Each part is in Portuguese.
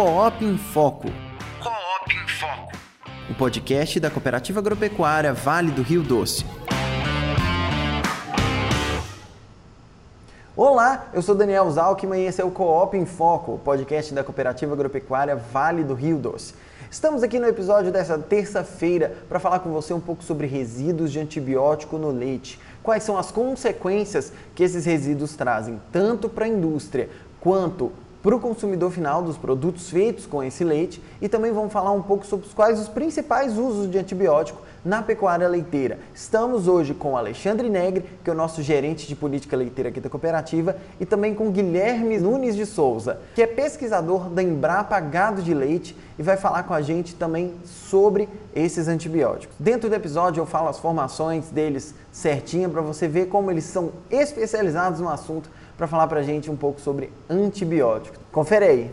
Coop em Foco. Coop em Foco. O podcast da Cooperativa Agropecuária Vale do Rio Doce. Olá, eu sou Daniel Zalkman e esse é o Coop em Foco, o podcast da Cooperativa Agropecuária Vale do Rio Doce. Estamos aqui no episódio dessa terça-feira para falar com você um pouco sobre resíduos de antibiótico no leite. Quais são as consequências que esses resíduos trazem, tanto para a indústria quanto para o consumidor final dos produtos feitos com esse leite e também vamos falar um pouco sobre quais os principais usos de antibiótico na pecuária leiteira. Estamos hoje com Alexandre Negre, que é o nosso gerente de política leiteira aqui da cooperativa, e também com Guilherme Nunes de Souza, que é pesquisador da Embrapa Gado de Leite e vai falar com a gente também sobre esses antibióticos. Dentro do episódio eu falo as formações deles certinha para você ver como eles são especializados no assunto para falar para a gente um pouco sobre antibióticos. Confere aí!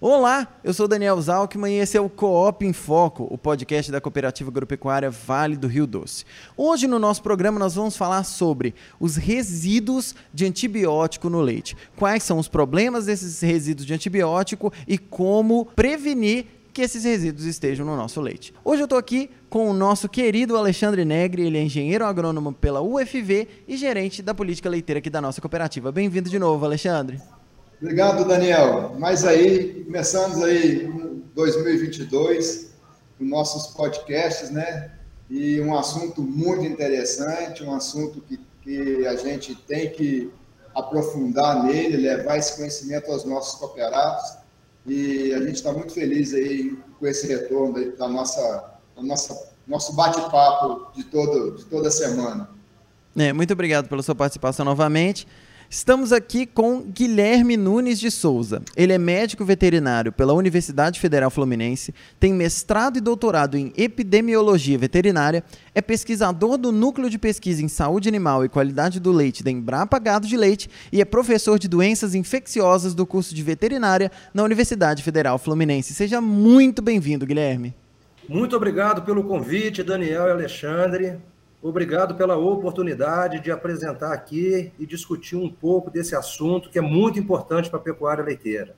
Olá, eu sou Daniel Zalkman e esse é o Coop em Foco, o podcast da Cooperativa Agropecuária Vale do Rio Doce. Hoje no nosso programa nós vamos falar sobre os resíduos de antibiótico no leite. Quais são os problemas desses resíduos de antibiótico e como prevenir que esses resíduos estejam no nosso leite. Hoje eu estou aqui com o nosso querido Alexandre Negre, ele é engenheiro agrônomo pela UFV e gerente da política leiteira aqui da nossa cooperativa. Bem-vindo de novo, Alexandre. Obrigado, Daniel. Mas aí, começamos aí 2022, com nossos podcasts, né? E um assunto muito interessante, um assunto que, que a gente tem que aprofundar nele, levar esse conhecimento aos nossos cooperados e a gente está muito feliz aí com esse retorno da nossa, da nossa nosso bate-papo de, todo, de toda semana. É, muito obrigado pela sua participação novamente. Estamos aqui com Guilherme Nunes de Souza. Ele é médico veterinário pela Universidade Federal Fluminense, tem mestrado e doutorado em epidemiologia veterinária, é pesquisador do Núcleo de Pesquisa em Saúde Animal e Qualidade do Leite da Embrapa Gado de Leite e é professor de doenças infecciosas do curso de veterinária na Universidade Federal Fluminense. Seja muito bem-vindo, Guilherme. Muito obrigado pelo convite, Daniel e Alexandre. Obrigado pela oportunidade de apresentar aqui e discutir um pouco desse assunto que é muito importante para a pecuária leiteira.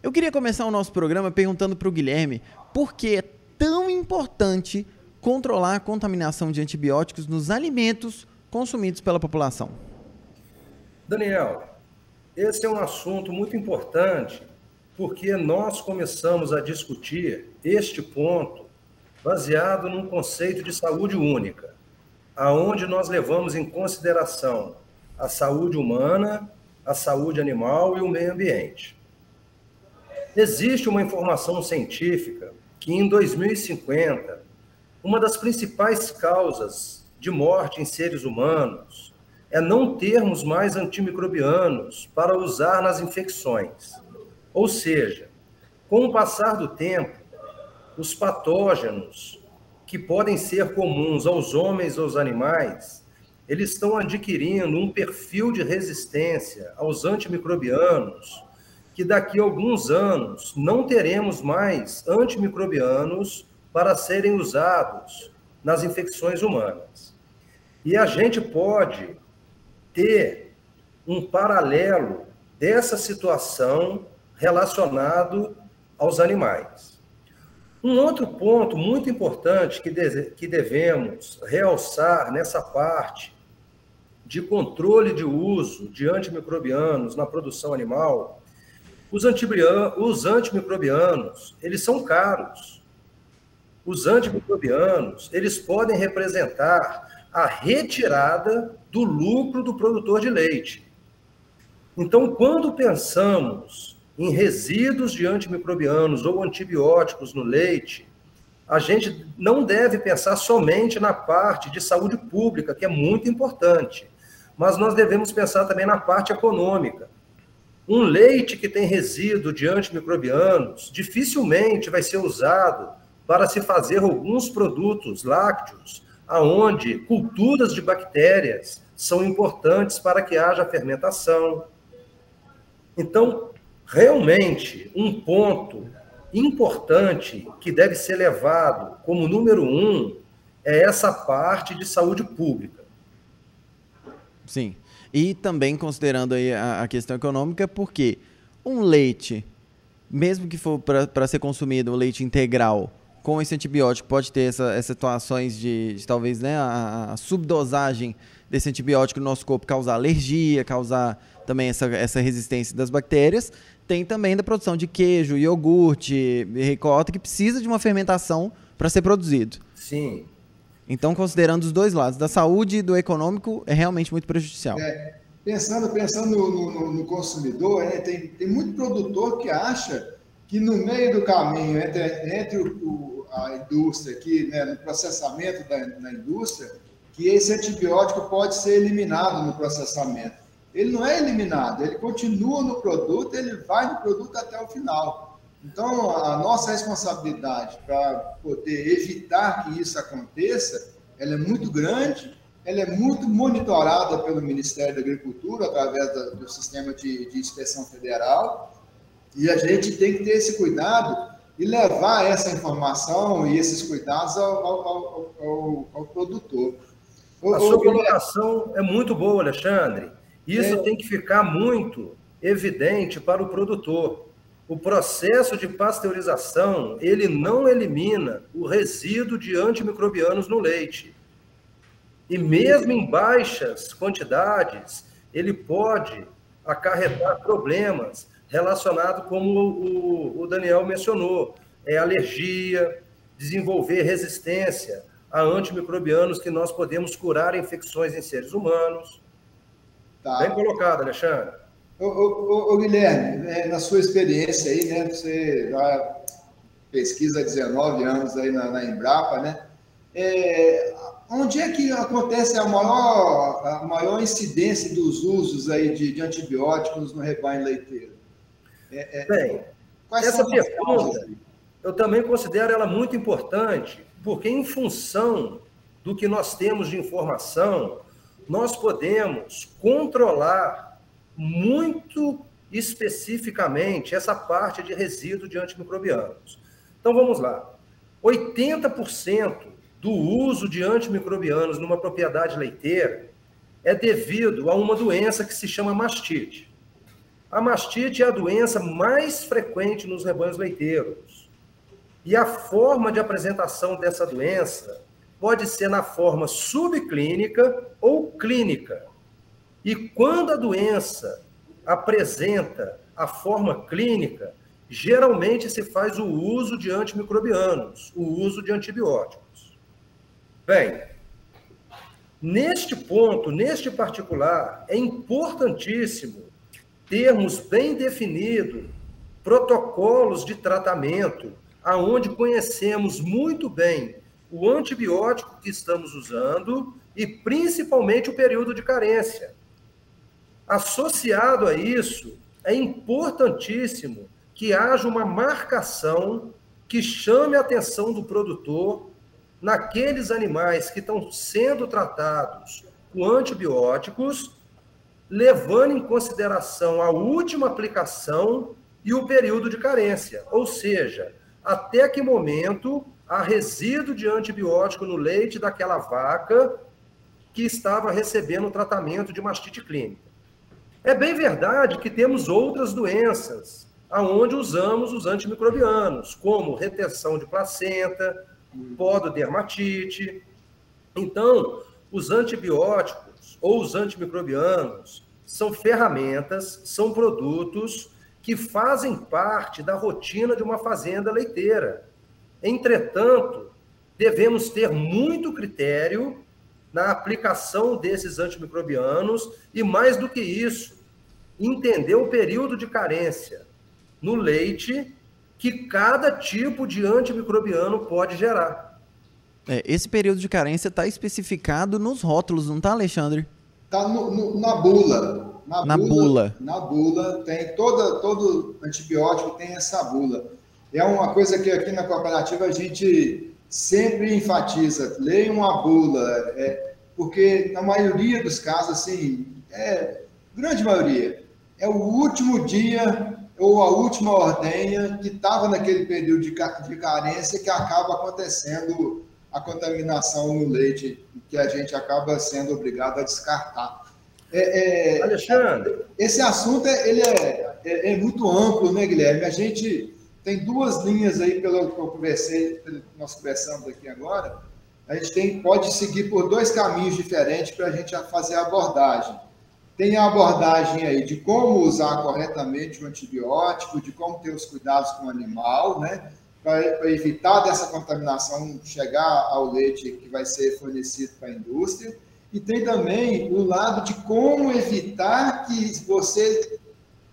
Eu queria começar o nosso programa perguntando para o Guilherme por que é tão importante controlar a contaminação de antibióticos nos alimentos consumidos pela população. Daniel, esse é um assunto muito importante porque nós começamos a discutir este ponto baseado num conceito de saúde única aonde nós levamos em consideração a saúde humana, a saúde animal e o meio ambiente. Existe uma informação científica que em 2050, uma das principais causas de morte em seres humanos é não termos mais antimicrobianos para usar nas infecções. Ou seja, com o passar do tempo, os patógenos que podem ser comuns aos homens e aos animais, eles estão adquirindo um perfil de resistência aos antimicrobianos, que daqui a alguns anos não teremos mais antimicrobianos para serem usados nas infecções humanas. E a gente pode ter um paralelo dessa situação relacionado aos animais. Um outro ponto muito importante que, que devemos realçar nessa parte de controle de uso de antimicrobianos na produção animal, os, os antimicrobianos, eles são caros. Os antimicrobianos, eles podem representar a retirada do lucro do produtor de leite. Então, quando pensamos em resíduos de antimicrobianos ou antibióticos no leite, a gente não deve pensar somente na parte de saúde pública, que é muito importante, mas nós devemos pensar também na parte econômica. Um leite que tem resíduo de antimicrobianos dificilmente vai ser usado para se fazer alguns produtos lácteos, aonde culturas de bactérias são importantes para que haja fermentação. Então, realmente um ponto importante que deve ser levado como número um é essa parte de saúde pública. Sim. E também considerando aí a, a questão econômica, porque um leite, mesmo que for para ser consumido, o leite integral, com esse antibiótico pode ter essa, essas situações de, de talvez né, a, a, subdosagem desse antibiótico no nosso corpo causar alergia, causar também essa, essa resistência das bactérias. Tem também da produção de queijo, iogurte, ricota, que precisa de uma fermentação para ser produzido. Sim. Então, considerando os dois lados, da saúde e do econômico, é realmente muito prejudicial. É, pensando pensando no, no, no consumidor, né, tem, tem muito produtor que acha que no meio do caminho entre, entre o, o, a indústria aqui, né, no processamento da, da indústria, que esse antibiótico pode ser eliminado no processamento. Ele não é eliminado, ele continua no produto, ele vai no produto até o final. Então, a nossa responsabilidade para poder evitar que isso aconteça, ela é muito grande, ela é muito monitorada pelo Ministério da Agricultura através do sistema de, de inspeção federal, e a gente tem que ter esse cuidado e levar essa informação e esses cuidados ao, ao, ao, ao produtor. A sua colocação é muito boa, Alexandre. Isso é... tem que ficar muito evidente para o produtor. O processo de pasteurização, ele não elimina o resíduo de antimicrobianos no leite. E mesmo em baixas quantidades, ele pode acarretar problemas relacionados, como o, o Daniel mencionou, é alergia, desenvolver resistência a antimicrobianos que nós podemos curar infecções em seres humanos. Tá. Bem colocado, Alexandre. Ô, ô, ô, Guilherme, né, na sua experiência aí, né, você já pesquisa há 19 anos aí na, na Embrapa, né? É, onde é que acontece a maior, a maior incidência dos usos aí de, de antibióticos no rebanho leiteiro? É, é, Bem, essa pergunta eu também considero ela muito importante, porque em função do que nós temos de informação, nós podemos controlar muito especificamente essa parte de resíduo de antimicrobianos. Então vamos lá. 80% do uso de antimicrobianos numa propriedade leiteira é devido a uma doença que se chama mastite. A mastite é a doença mais frequente nos rebanhos leiteiros. E a forma de apresentação dessa doença pode ser na forma subclínica ou clínica. E quando a doença apresenta a forma clínica, geralmente se faz o uso de antimicrobianos, o uso de antibióticos. Bem, neste ponto, neste particular, é importantíssimo termos bem definido protocolos de tratamento aonde conhecemos muito bem o antibiótico que estamos usando e principalmente o período de carência. Associado a isso, é importantíssimo que haja uma marcação que chame a atenção do produtor naqueles animais que estão sendo tratados com antibióticos, levando em consideração a última aplicação e o período de carência, ou seja, até que momento há resíduo de antibiótico no leite daquela vaca que estava recebendo tratamento de mastite clínica. É bem verdade que temos outras doenças aonde usamos os antimicrobianos, como retenção de placenta, pododermatite. Então, os antibióticos ou os antimicrobianos são ferramentas, são produtos que fazem parte da rotina de uma fazenda leiteira. Entretanto, devemos ter muito critério na aplicação desses antimicrobianos e, mais do que isso, entender o período de carência no leite que cada tipo de antimicrobiano pode gerar. É, esse período de carência está especificado nos rótulos, não está, Alexandre? Está na bula. Na, na bula, bula, Na bula tem toda, todo antibiótico tem essa bula. É uma coisa que aqui na cooperativa a gente sempre enfatiza. Leiam a bula, é, porque na maioria dos casos, assim, é, grande maioria, é o último dia ou a última ordenha que estava naquele período de, de carência que acaba acontecendo a contaminação no leite, que a gente acaba sendo obrigado a descartar. É, é, Alexandre. Esse assunto é, ele é, é, é, muito amplo, né, Guilherme? A gente tem duas linhas aí, pelo que eu conversei, nós conversamos aqui agora. A gente tem, pode seguir por dois caminhos diferentes para a gente fazer a abordagem. Tem a abordagem aí de como usar corretamente o antibiótico, de como ter os cuidados com o animal, né? Para evitar dessa contaminação chegar ao leite que vai ser fornecido para a indústria. E tem também o lado de como evitar que você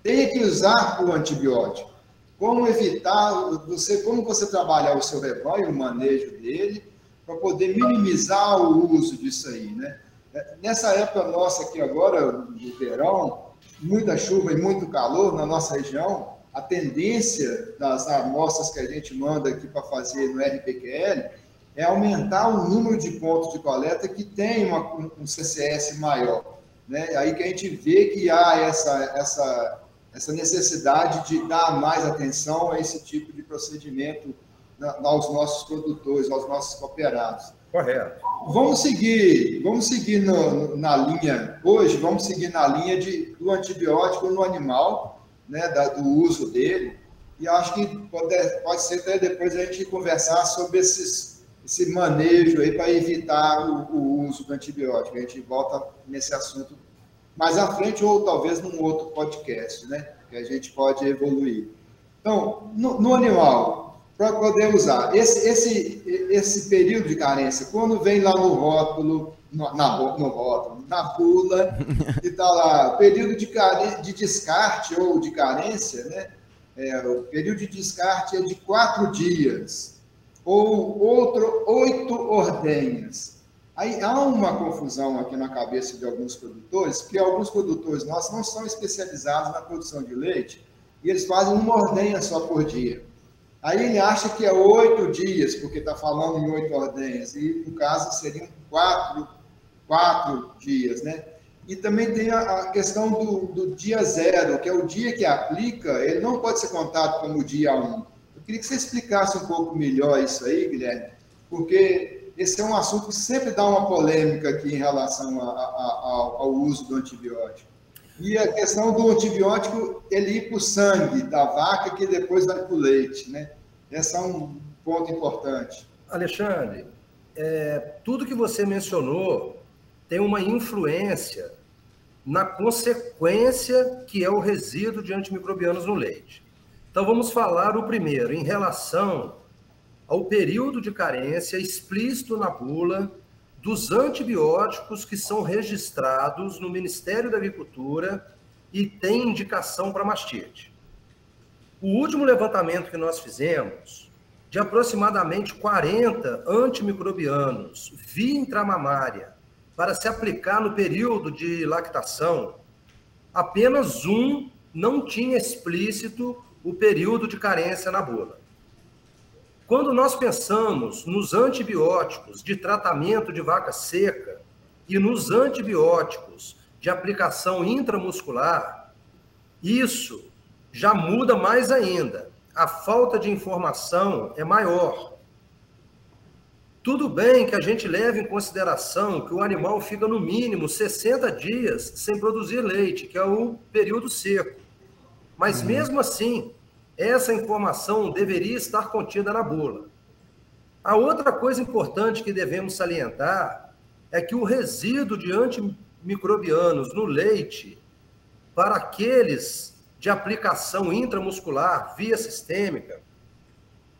tenha que usar o antibiótico. Como evitar, você, como você trabalhar o seu rebanho, o manejo dele, para poder minimizar o uso disso aí, né? Nessa época nossa aqui agora, de verão, muita chuva e muito calor na nossa região, a tendência das amostras que a gente manda aqui para fazer no RPQL é aumentar o número de pontos de coleta que tem uma, um CCS maior. Né? Aí que a gente vê que há essa, essa, essa necessidade de dar mais atenção a esse tipo de procedimento aos nossos produtores, aos nossos cooperados. Correto. Vamos seguir, vamos seguir no, na linha, hoje, vamos seguir na linha de, do antibiótico no animal, né, da, do uso dele, e acho que pode, pode ser até depois a gente conversar sobre esses, esse manejo aí para evitar o, o, uso do antibiótico. A gente volta nesse assunto mais à frente ou talvez num outro podcast, né, que a gente pode evoluir. Então, no, no animal, para poder usar. Esse, esse, esse período de carência, quando vem lá no rótulo, na, no rótulo, na bula, e está lá, período de, de descarte ou de carência, né? É, o período de descarte é de quatro dias, ou outro, oito ordenhas. Aí há uma confusão aqui na cabeça de alguns produtores, que alguns produtores nossos não são especializados na produção de leite, e eles fazem uma ordenha só por dia. Aí ele acha que é oito dias, porque está falando em oito ordenhas, e no caso seriam quatro, quatro dias, né? E também tem a, questão do, do, dia zero, que é o dia que aplica, ele não pode ser contado como dia um. Eu queria que você explicasse um pouco melhor isso aí, Guilherme, porque esse é um assunto que sempre dá uma polêmica aqui em relação a, a, ao uso do antibiótico. E a questão do antibiótico, ele ir para o sangue da vaca, que depois vai para o leite, né? Esse é um ponto importante. Alexandre, é, tudo que você mencionou tem uma influência na consequência que é o resíduo de antimicrobianos no leite. Então vamos falar o primeiro, em relação ao período de carência explícito na bula dos antibióticos que são registrados no Ministério da Agricultura e tem indicação para mastite. O último levantamento que nós fizemos, de aproximadamente 40 antimicrobianos via intramamária para se aplicar no período de lactação, apenas um não tinha explícito o período de carência na bula. Quando nós pensamos nos antibióticos de tratamento de vaca seca e nos antibióticos de aplicação intramuscular, isso já muda mais ainda. A falta de informação é maior. Tudo bem que a gente leve em consideração que o animal fica no mínimo 60 dias sem produzir leite, que é o período seco. Mas uhum. mesmo assim, essa informação deveria estar contida na bula. A outra coisa importante que devemos salientar é que o resíduo de antimicrobianos no leite, para aqueles de aplicação intramuscular via sistêmica,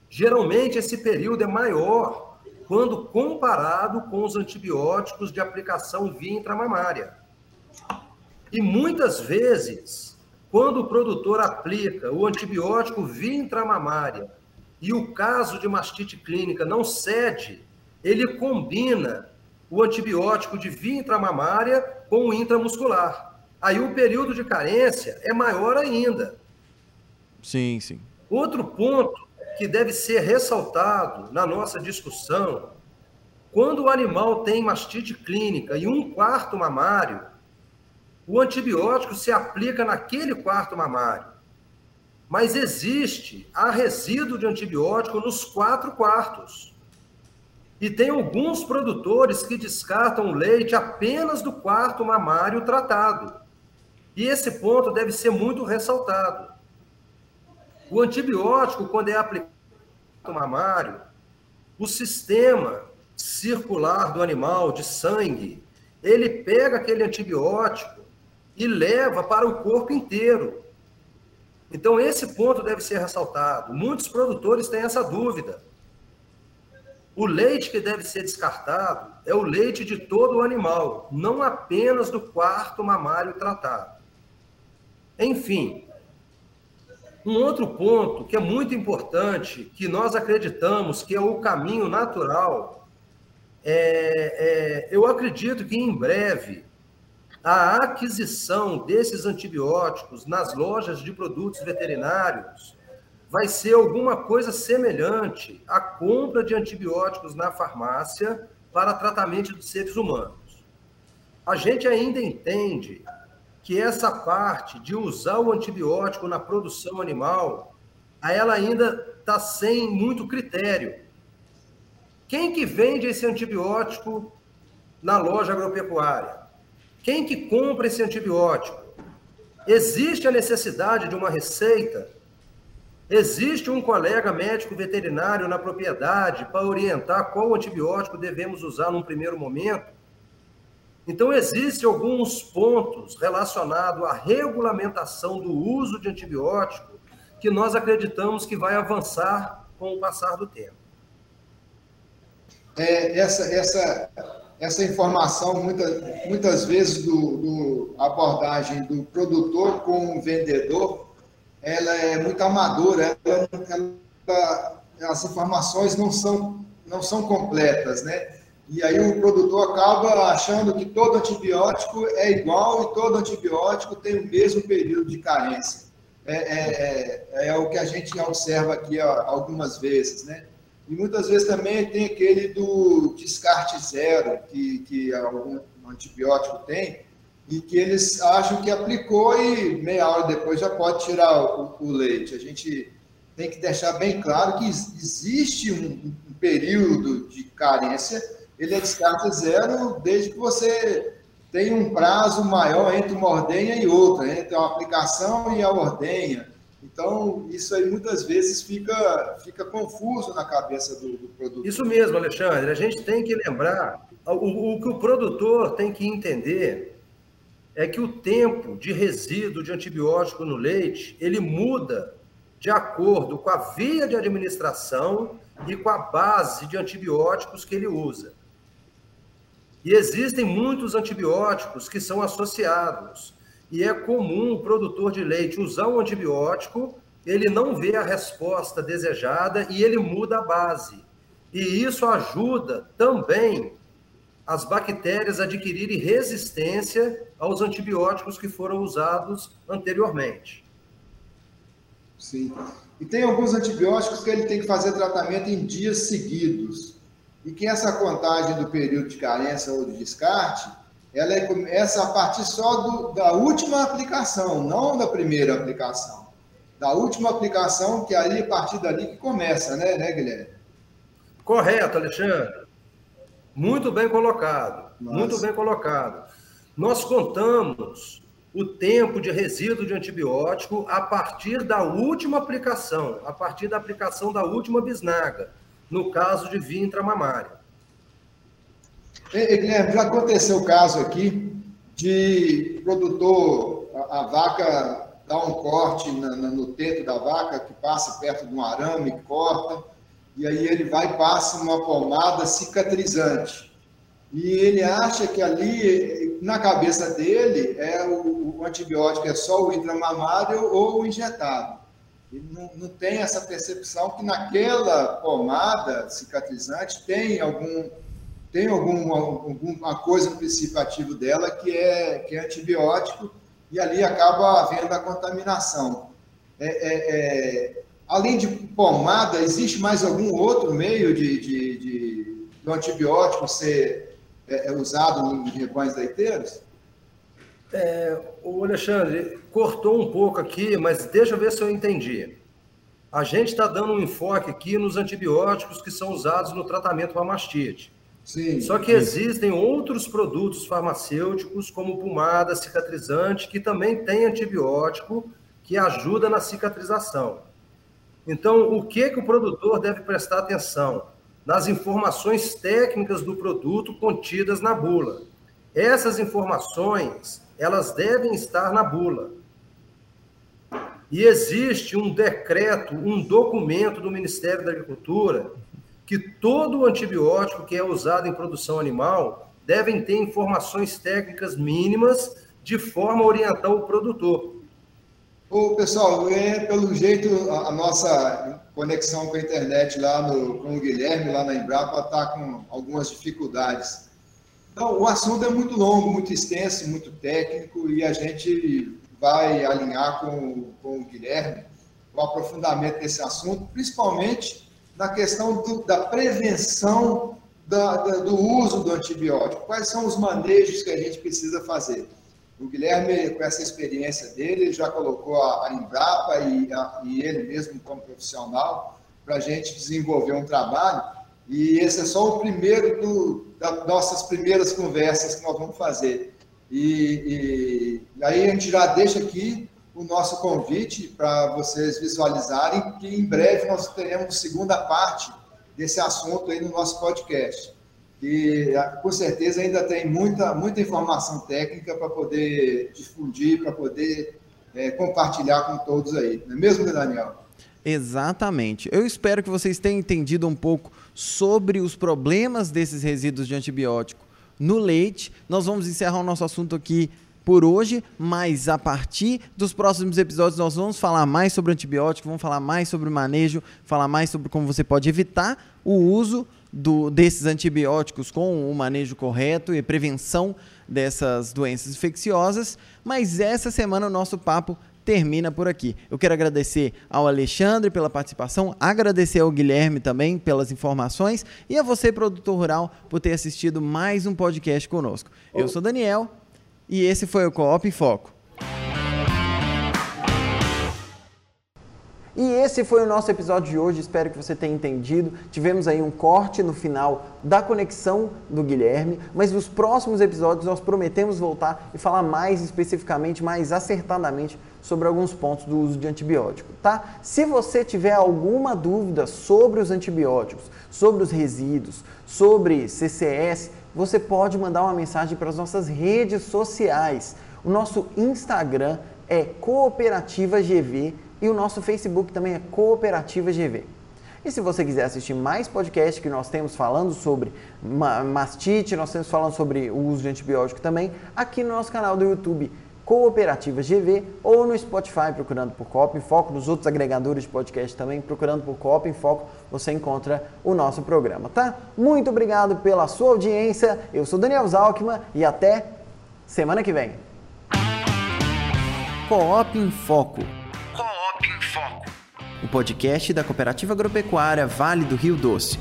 geralmente esse período é maior quando comparado com os antibióticos de aplicação via intramamária. E muitas vezes quando o produtor aplica o antibiótico via intramamária e o caso de mastite clínica não cede, ele combina o antibiótico de via intramamária com o intramuscular. Aí o período de carência é maior ainda. Sim, sim. Outro ponto que deve ser ressaltado na nossa discussão, quando o animal tem mastite clínica e um quarto mamário, o antibiótico se aplica naquele quarto mamário. Mas existe a resíduo de antibiótico nos quatro quartos. E tem alguns produtores que descartam o leite apenas do quarto mamário tratado. E esse ponto deve ser muito ressaltado. O antibiótico, quando é aplicado no mamário, o sistema circular do animal, de sangue, ele pega aquele antibiótico e leva para o corpo inteiro. Então, esse ponto deve ser ressaltado. Muitos produtores têm essa dúvida. O leite que deve ser descartado é o leite de todo o animal, não apenas do quarto mamário tratado. Enfim, um outro ponto que é muito importante, que nós acreditamos que é o caminho natural, é, é, eu acredito que em breve a aquisição desses antibióticos nas lojas de produtos veterinários vai ser alguma coisa semelhante à compra de antibióticos na farmácia para tratamento de seres humanos. A gente ainda entende que essa parte de usar o antibiótico na produção animal, ela ainda está sem muito critério. Quem que vende esse antibiótico na loja agropecuária? Quem que compra esse antibiótico? Existe a necessidade de uma receita? Existe um colega médico veterinário na propriedade para orientar qual antibiótico devemos usar num primeiro momento? Então, existem alguns pontos relacionados à regulamentação do uso de antibiótico que nós acreditamos que vai avançar com o passar do tempo. É, essa, essa, essa informação, muitas, muitas vezes, do, do abordagem do produtor com o vendedor, ela é muito amadora, ela, ela, as informações não são, não são completas, né? E aí o produtor acaba achando que todo antibiótico é igual e todo antibiótico tem o mesmo período de carência. É, é, é, é o que a gente observa aqui ó, algumas vezes, né? E muitas vezes também tem aquele do descarte zero, que, que algum antibiótico tem, e que eles acham que aplicou e meia hora depois já pode tirar o, o leite. A gente tem que deixar bem claro que existe um, um período de carência ele é descarte zero desde que você tenha um prazo maior entre uma ordenha e outra, entre a aplicação e a ordenha. Então, isso aí muitas vezes fica, fica confuso na cabeça do, do produtor. Isso mesmo, Alexandre. A gente tem que lembrar, o, o que o produtor tem que entender é que o tempo de resíduo de antibiótico no leite, ele muda de acordo com a via de administração e com a base de antibióticos que ele usa. E existem muitos antibióticos que são associados. E é comum o produtor de leite usar um antibiótico, ele não vê a resposta desejada e ele muda a base. E isso ajuda também as bactérias adquirirem resistência aos antibióticos que foram usados anteriormente. Sim. E tem alguns antibióticos que ele tem que fazer tratamento em dias seguidos e que essa contagem do período de carência ou de descarte, ela é, começa a partir só do, da última aplicação, não da primeira aplicação. Da última aplicação, que aí, a partir dali que começa, né, né Guilherme? Correto, Alexandre. Muito bem colocado. Nossa. Muito bem colocado. Nós contamos o tempo de resíduo de antibiótico a partir da última aplicação, a partir da aplicação da última bisnaga no caso de via intramamária. Guilherme, já aconteceu o caso aqui de produtor, a, a vaca dá um corte na, na, no teto da vaca, que passa perto de um arame, corta, e aí ele vai e passa uma pomada cicatrizante. E ele acha que ali, na cabeça dele, é o, o antibiótico é só o intramamário ou o injetado. Ele não, não tem essa percepção que naquela pomada cicatrizante tem algum tem alguma, alguma coisa no dela que é, que é antibiótico e ali acaba havendo a contaminação. É, é, é, além de pomada, existe mais algum outro meio de, de, de do antibiótico ser é, é usado em rebanhos leiteiros? É, o Alexandre cortou um pouco aqui, mas deixa eu ver se eu entendi. A gente está dando um enfoque aqui nos antibióticos que são usados no tratamento para mastite. Sim, Só que sim. existem outros produtos farmacêuticos, como pomada cicatrizante, que também tem antibiótico que ajuda na cicatrização. Então, o que, que o produtor deve prestar atenção? Nas informações técnicas do produto contidas na bula. Essas informações, elas devem estar na bula. E existe um decreto, um documento do Ministério da Agricultura que todo antibiótico que é usado em produção animal devem ter informações técnicas mínimas de forma a orientar o produtor. Ô, pessoal, é, pelo jeito a, a, nossa conexão com a internet lá no, com o Guilherme, lá na Embrapa, está com algumas dificuldades. Então, o assunto é muito longo, muito extenso, muito técnico, e a gente vai alinhar com, com o Guilherme o aprofundamento desse assunto, principalmente na questão do, da prevenção da, da, do uso do antibiótico. Quais são os manejos que a gente precisa fazer? O Guilherme, com essa experiência dele, já colocou a, a Embrapa e, a, e ele mesmo como profissional para a gente desenvolver um trabalho. E esse é só o primeiro do, das nossas primeiras conversas que nós vamos fazer. E, e aí a gente já deixa aqui o nosso convite para vocês visualizarem que em breve nós teremos segunda parte desse assunto aí no nosso podcast. E com certeza ainda tem muita, muita informação técnica para poder difundir, para poder é, compartilhar com todos aí. Não é mesmo, Daniel? Exatamente. Eu espero que vocês tenham entendido um pouco sobre os problemas desses resíduos de antibiótico no leite. Nós vamos encerrar o nosso assunto aqui por hoje, mas a partir dos próximos episódios nós vamos falar mais sobre antibiótico, vamos falar mais sobre o manejo, falar mais sobre como você pode evitar o uso do, desses antibióticos com o manejo correto e prevenção dessas doenças infecciosas. Mas essa semana o nosso papo termina por aqui. Eu quero agradecer ao Alexandre pela participação, agradecer ao Guilherme também pelas informações e a você, produtor rural, por ter assistido mais um podcast conosco. Eu sou Daniel e esse foi o Coop em Foco. E esse foi o nosso episódio de hoje, espero que você tenha entendido. Tivemos aí um corte no final da conexão do Guilherme, mas nos próximos episódios nós prometemos voltar e falar mais especificamente, mais acertadamente sobre alguns pontos do uso de antibiótico, tá? Se você tiver alguma dúvida sobre os antibióticos, sobre os resíduos, sobre CCS, você pode mandar uma mensagem para as nossas redes sociais. O nosso Instagram é Cooperativa GV e o nosso Facebook também é Cooperativa GV. E se você quiser assistir mais podcasts que nós temos falando sobre mastite, nós temos falando sobre o uso de antibiótico também, aqui no nosso canal do YouTube Cooperativa GV ou no Spotify procurando por Coop em Foco, nos outros agregadores de podcast também procurando por Coop em Foco, você encontra o nosso programa, tá? Muito obrigado pela sua audiência. Eu sou Daniel Zalkman e até semana que vem. Coop em Foco o podcast da Cooperativa Agropecuária Vale do Rio Doce